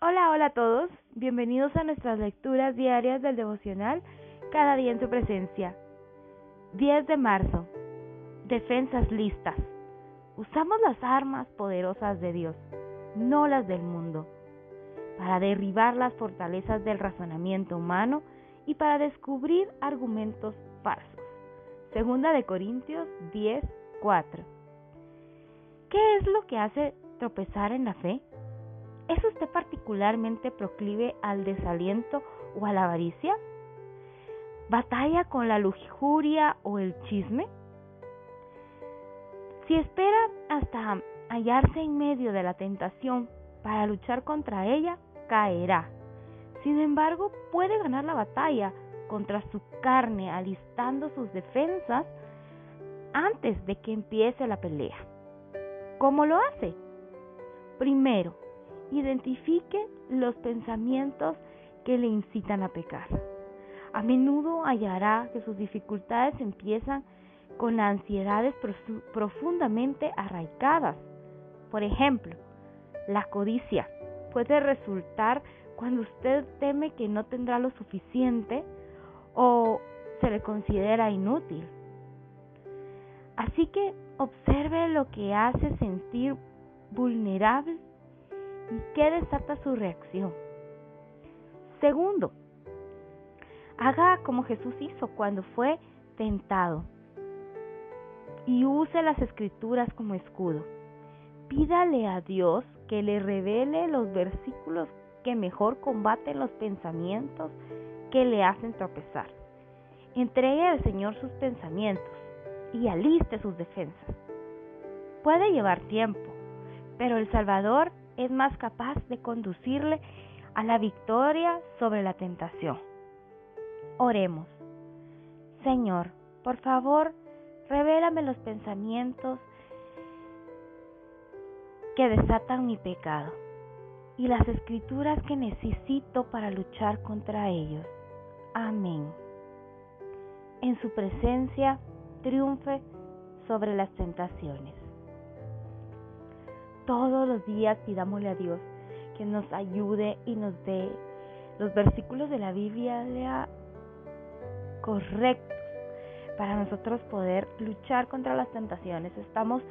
Hola, hola a todos. Bienvenidos a nuestras lecturas diarias del devocional Cada día en su presencia. 10 de marzo. Defensas listas. Usamos las armas poderosas de Dios, no las del mundo, para derribar las fortalezas del razonamiento humano y para descubrir argumentos falsos. Segunda de Corintios 10, 4. ¿Qué es lo que hace tropezar en la fe? ¿Es usted particularmente proclive al desaliento o a la avaricia? ¿Batalla con la lujuria o el chisme? Si espera hasta hallarse en medio de la tentación para luchar contra ella, caerá. Sin embargo, puede ganar la batalla contra su carne alistando sus defensas antes de que empiece la pelea. ¿Cómo lo hace? Primero, identifique los pensamientos que le incitan a pecar. A menudo hallará que sus dificultades empiezan con ansiedades profundamente arraigadas. Por ejemplo, la codicia puede resultar cuando usted teme que no tendrá lo suficiente o se le considera inútil. Así que observe lo que hace sentir vulnerable y qué desata su reacción. Segundo, haga como Jesús hizo cuando fue tentado y use las escrituras como escudo. Pídale a Dios que le revele los versículos que mejor combaten los pensamientos que le hacen tropezar. Entregue al Señor sus pensamientos y aliste sus defensas. Puede llevar tiempo, pero el Salvador es más capaz de conducirle a la victoria sobre la tentación. Oremos. Señor, por favor, revélame los pensamientos que desatan mi pecado y las escrituras que necesito para luchar contra ellos. Amén. En su presencia triunfe sobre las tentaciones todos los días pidámosle a Dios que nos ayude y nos dé los versículos de la Biblia correctos para nosotros poder luchar contra las tentaciones. Estamos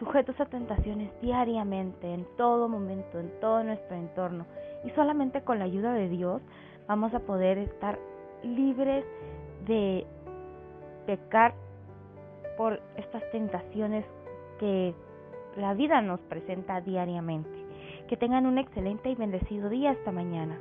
sujetos a tentaciones diariamente, en todo momento, en todo nuestro entorno. Y solamente con la ayuda de Dios vamos a poder estar libres de pecar por estas tentaciones que la vida nos presenta diariamente. Que tengan un excelente y bendecido día esta mañana.